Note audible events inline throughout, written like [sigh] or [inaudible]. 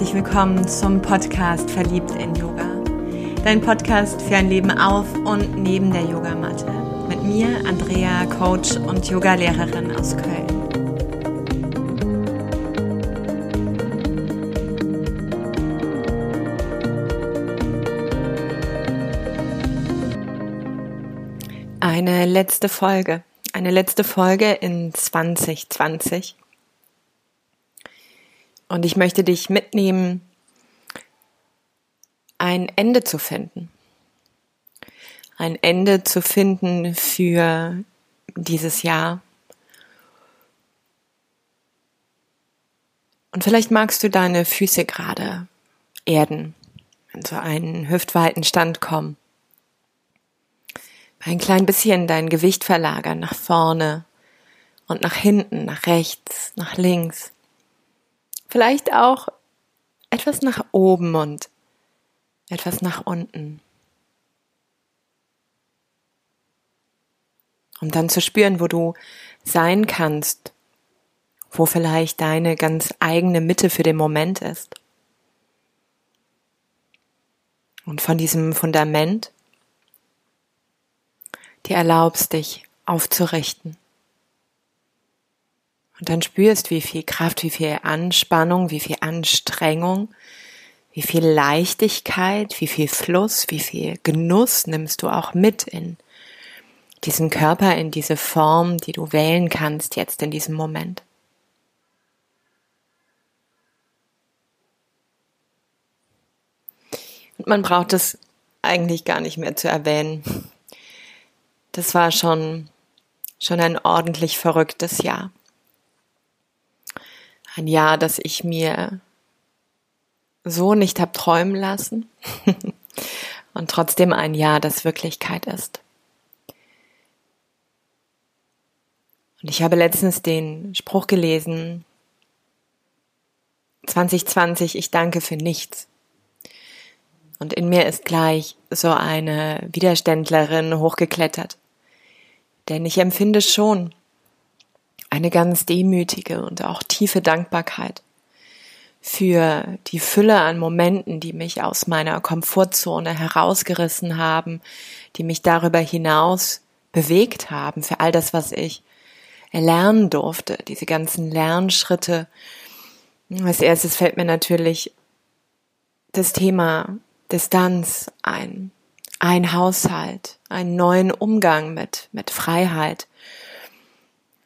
herzlich willkommen zum Podcast Verliebt in Yoga. Dein Podcast für ein Leben auf und neben der Yogamatte. Mit mir, Andrea, Coach und Yogalehrerin aus Köln. Eine letzte Folge. Eine letzte Folge in 2020. Und ich möchte dich mitnehmen, ein Ende zu finden. Ein Ende zu finden für dieses Jahr. Und vielleicht magst du deine Füße gerade erden, in so einen hüftweiten Stand kommen. Ein klein bisschen dein Gewicht verlagern nach vorne und nach hinten, nach rechts, nach links. Vielleicht auch etwas nach oben und etwas nach unten. Um dann zu spüren, wo du sein kannst, wo vielleicht deine ganz eigene Mitte für den Moment ist. Und von diesem Fundament dir erlaubst, dich aufzurichten. Und dann spürst, wie viel Kraft, wie viel Anspannung, wie viel Anstrengung, wie viel Leichtigkeit, wie viel Fluss, wie viel Genuss nimmst du auch mit in diesen Körper, in diese Form, die du wählen kannst jetzt in diesem Moment. Und man braucht es eigentlich gar nicht mehr zu erwähnen. Das war schon, schon ein ordentlich verrücktes Jahr. Ein Jahr, das ich mir so nicht hab träumen lassen [laughs] und trotzdem ein Jahr, das Wirklichkeit ist. Und ich habe letztens den Spruch gelesen, 2020, ich danke für nichts. Und in mir ist gleich so eine Widerständlerin hochgeklettert. Denn ich empfinde schon, eine ganz demütige und auch tiefe Dankbarkeit für die Fülle an Momenten, die mich aus meiner Komfortzone herausgerissen haben, die mich darüber hinaus bewegt haben, für all das, was ich erlernen durfte, diese ganzen Lernschritte. Als erstes fällt mir natürlich das Thema Distanz ein, ein Haushalt, einen neuen Umgang mit, mit Freiheit,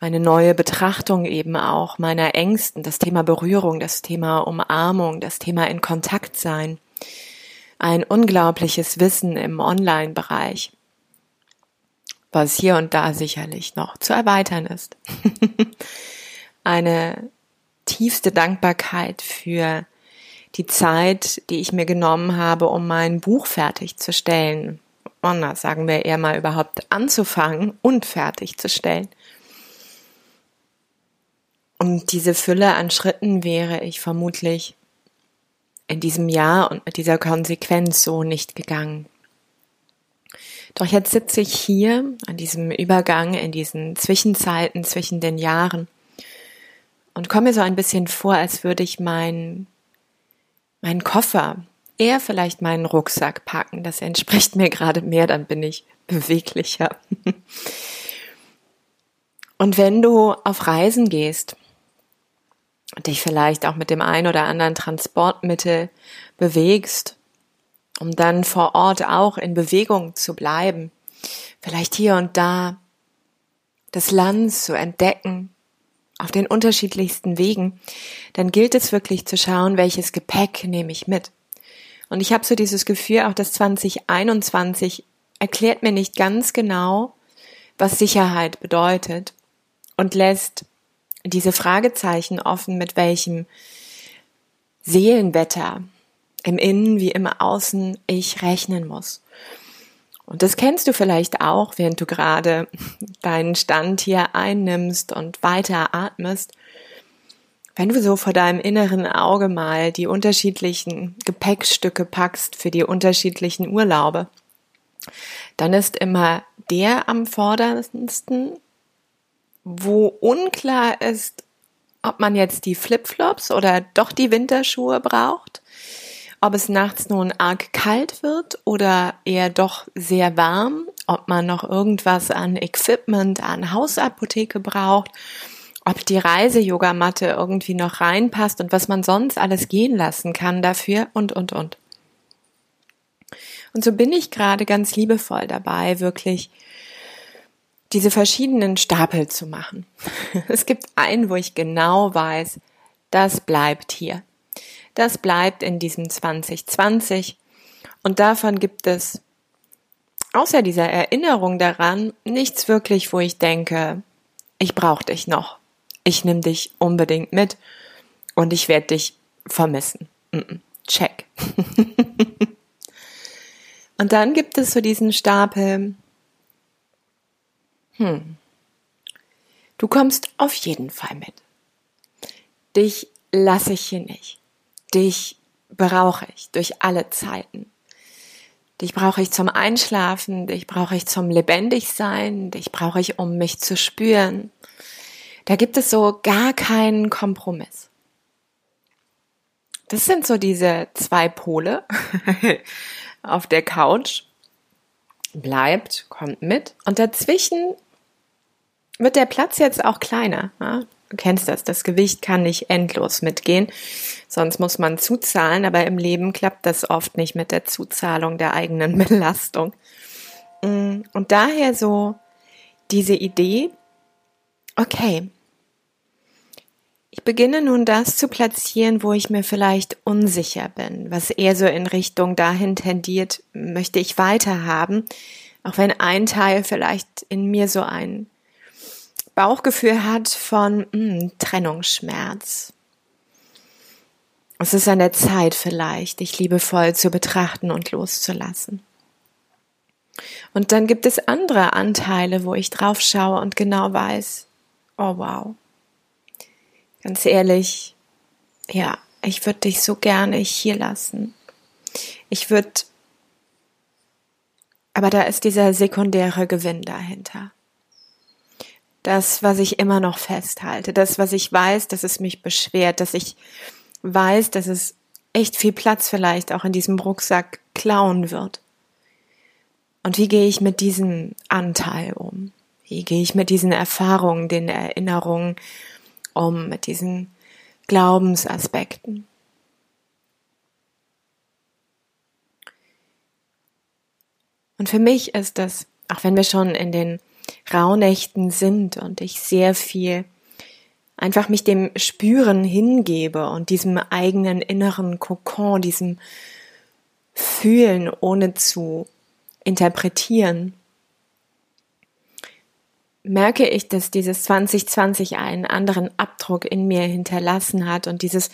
eine neue Betrachtung eben auch meiner Ängsten, das Thema Berührung, das Thema Umarmung, das Thema in Kontakt sein, ein unglaubliches Wissen im Online-Bereich, was hier und da sicherlich noch zu erweitern ist. [laughs] eine tiefste Dankbarkeit für die Zeit, die ich mir genommen habe, um mein Buch fertigzustellen. Na, sagen wir eher mal überhaupt anzufangen und fertigzustellen. Und diese Fülle an Schritten wäre ich vermutlich in diesem Jahr und mit dieser Konsequenz so nicht gegangen. Doch jetzt sitze ich hier an diesem Übergang, in diesen Zwischenzeiten zwischen den Jahren und komme so ein bisschen vor, als würde ich meinen mein Koffer, eher vielleicht meinen Rucksack packen. Das entspricht mir gerade mehr, dann bin ich beweglicher. [laughs] Und wenn du auf Reisen gehst, dich vielleicht auch mit dem ein oder anderen Transportmittel bewegst, um dann vor Ort auch in Bewegung zu bleiben, vielleicht hier und da das Land zu entdecken, auf den unterschiedlichsten Wegen, dann gilt es wirklich zu schauen, welches Gepäck nehme ich mit. Und ich habe so dieses Gefühl, auch das 2021 erklärt mir nicht ganz genau, was Sicherheit bedeutet und lässt diese Fragezeichen offen, mit welchem Seelenwetter im Innen wie im Außen ich rechnen muss. Und das kennst du vielleicht auch, während du gerade [laughs] deinen Stand hier einnimmst und weiter atmest. Wenn du so vor deinem inneren Auge mal die unterschiedlichen Gepäckstücke packst für die unterschiedlichen Urlaube, dann ist immer der am vordersten wo unklar ist, ob man jetzt die Flipflops oder doch die Winterschuhe braucht, ob es nachts nun arg kalt wird oder eher doch sehr warm, ob man noch irgendwas an Equipment, an Hausapotheke braucht, ob die Reise-Yogamatte irgendwie noch reinpasst und was man sonst alles gehen lassen kann dafür und, und, und. Und so bin ich gerade ganz liebevoll dabei, wirklich diese verschiedenen Stapel zu machen. [laughs] Es gibt einen, wo ich genau weiß, das bleibt hier. Das bleibt in diesem 2020. Und davon gibt es außer dieser Erinnerung daran nichts wirklich, wo ich denke, ich brauche dich noch. Ich nehme dich unbedingt mit und ich werde dich vermissen. Check. [laughs] und dann gibt es so diesen Stapel, hm. Du kommst auf jeden Fall mit. Dich lasse ich hier nicht. Dich brauche ich durch alle Zeiten. Dich brauche ich zum Einschlafen, dich brauche ich zum Lebendigsein, dich brauche ich, um mich zu spüren. Da gibt es so gar keinen Kompromiss. Das sind so diese zwei Pole [laughs] auf der Couch. Bleibt, kommt mit. Und dazwischen wird der Platz jetzt auch kleiner. Ja? Du kennst das, das Gewicht kann nicht endlos mitgehen, sonst muss man zuzahlen, aber im Leben klappt das oft nicht mit der Zuzahlung der eigenen [laughs] Belastung. Mm, und daher so diese Idee, okay, ich beginne nun das zu platzieren, wo ich mir vielleicht unsicher bin, was eher so in Richtung dahin tendiert, möchte ich weiterhaben, auch wenn ein Teil vielleicht in mir so ein Bauchgefühl hat von mh, hm, Trennungsschmerz. Es ist an der Zeit vielleicht, dich liebevoll zu betrachten und loszulassen. Und dann gibt es andere Anteile, wo ich drauf schaue und genau weiß, oh wow. Ganz ehrlich, ja, ich würde dich so gerne hier lassen. Ich würde, aber da ist dieser sekundäre Gewinn dahinter das, was ich immer noch festhalte, das, was ich weiß, dass es mich beschwert, dass ich weiß, dass es echt viel Platz vielleicht auch in diesem Rucksack klauen wird. Und wie gehe ich mit diesem Anteil um? Wie gehe ich mit diesen Erfahrungen, den Erinnerungen um, mit diesen Glaubensaspekten? Und für mich ist das, auch wenn wir schon in den Rauhnächten sind und ich sehr viel einfach mich dem Spüren hingebe und diesem eigenen inneren Kokon, diesem Fühlen ohne zu interpretieren, merke ich, dass dieses 2020 einen anderen Abdruck in mir hinterlassen hat und dieses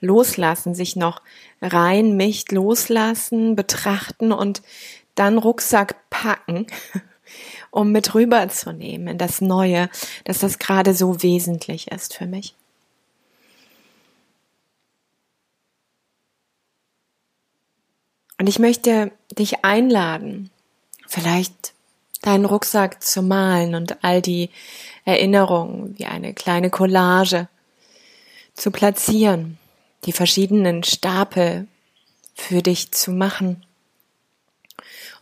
Loslassen, sich noch rein mich loslassen, betrachten und dann Rucksack packen [laughs] um mit rüberzunehmen in das Neue, dass das gerade so wesentlich ist für mich. Und ich möchte dich einladen, vielleicht deinen Rucksack zu malen und all die Erinnerungen wie eine kleine Collage zu platzieren, die verschiedenen Stapel für dich zu machen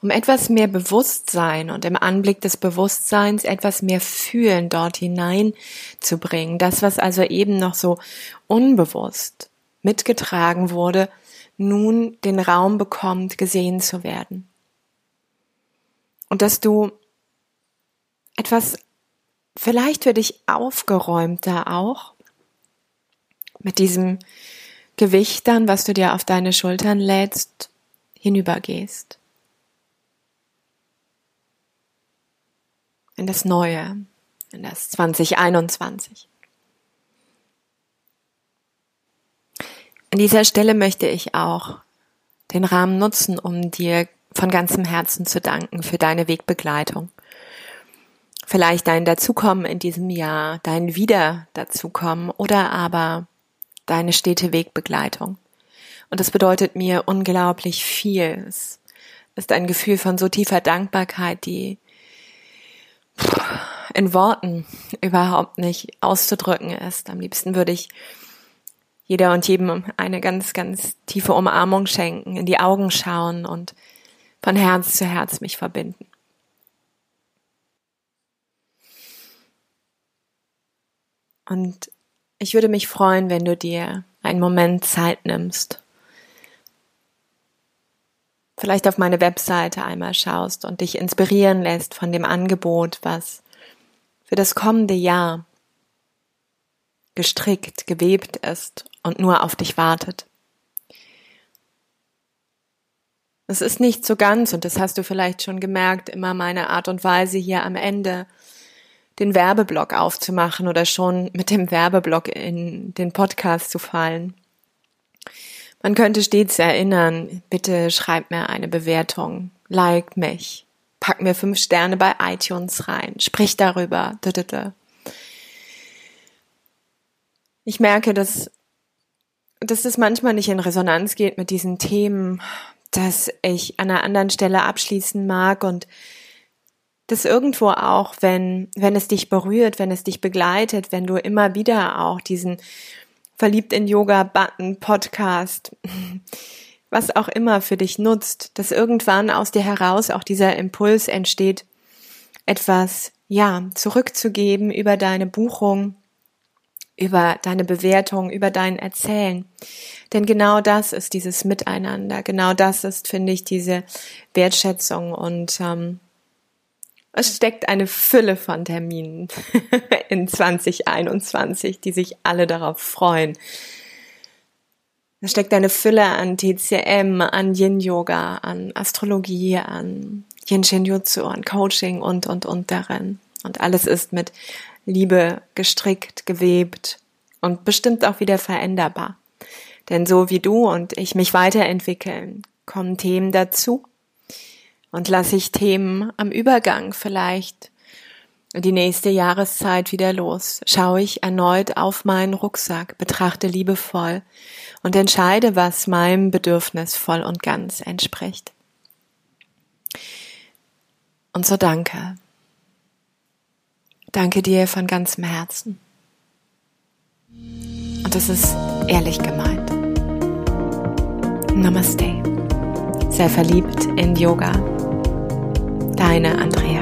um etwas mehr Bewusstsein und im Anblick des Bewusstseins etwas mehr Fühlen dort hinein zu bringen. Das, was also eben noch so unbewusst mitgetragen wurde, nun den Raum bekommt, gesehen zu werden. Und dass du etwas vielleicht für dich aufgeräumter auch mit diesem Gewicht dann, was du dir auf deine Schultern lädst, hinübergehst. In das Neue, in das 2021. An dieser Stelle möchte ich auch den Rahmen nutzen, um dir von ganzem Herzen zu danken für deine Wegbegleitung. Vielleicht dein Dazukommen in diesem Jahr, dein Wieder Dazukommen oder aber deine stete Wegbegleitung. Und das bedeutet mir unglaublich viel. Es ist ein Gefühl von so tiefer Dankbarkeit, die in Worten überhaupt nicht auszudrücken ist. Am liebsten würde ich jeder und jedem eine ganz, ganz tiefe Umarmung schenken, in die Augen schauen und von Herz zu Herz mich verbinden. Und ich würde mich freuen, wenn du dir einen Moment Zeit nimmst. Vielleicht auf meine Webseite einmal schaust und dich inspirieren lässt von dem Angebot, was für das kommende Jahr gestrickt, gewebt ist und nur auf dich wartet. Es ist nicht so ganz, und das hast du vielleicht schon gemerkt, immer meine Art und Weise hier am Ende den Werbeblock aufzumachen oder schon mit dem Werbeblock in den Podcast zu fallen. Man könnte stets erinnern, bitte schreib mir eine Bewertung, like mich, pack mir fünf Sterne bei iTunes rein, sprich darüber. Ich merke, dass, dass es manchmal nicht in Resonanz geht mit diesen Themen, dass ich an einer anderen Stelle abschließen mag und das irgendwo auch, wenn, wenn es dich berührt, wenn es dich begleitet, wenn du immer wieder auch diesen verliebt in Yoga Button Podcast, [laughs] was auch immer für dich nutzt, dass irgendwann aus dir heraus auch dieser Impuls entsteht, etwas, ja, zurückzugeben über deine Buchung, über deine Bewertung, über dein Erzählen. Denn genau das ist dieses Miteinander, genau das ist, finde ich, diese Wertschätzung und ähm, es steckt eine Fülle von Terminen [laughs] in 2021, die sich alle darauf freuen. Es steckt eine Fülle an TCM, an Yin Yoga, an Astrologie, an Yin Shin Jutsu, an Coaching und, und, und darin. Und alles ist mit Liebe gestrickt, gewebt und bestimmt auch wieder veränderbar. Denn so wie du und ich mich weiterentwickeln, kommen Themen dazu, und lasse ich Themen am Übergang vielleicht die nächste Jahreszeit wieder los, schaue ich erneut auf meinen Rucksack, betrachte liebevoll und entscheide, was meinem Bedürfnis voll und ganz entspricht. Und so danke. Danke dir von ganzem Herzen. Und das ist ehrlich gemeint. Namaste. Sei verliebt in Yoga Deine Andrea.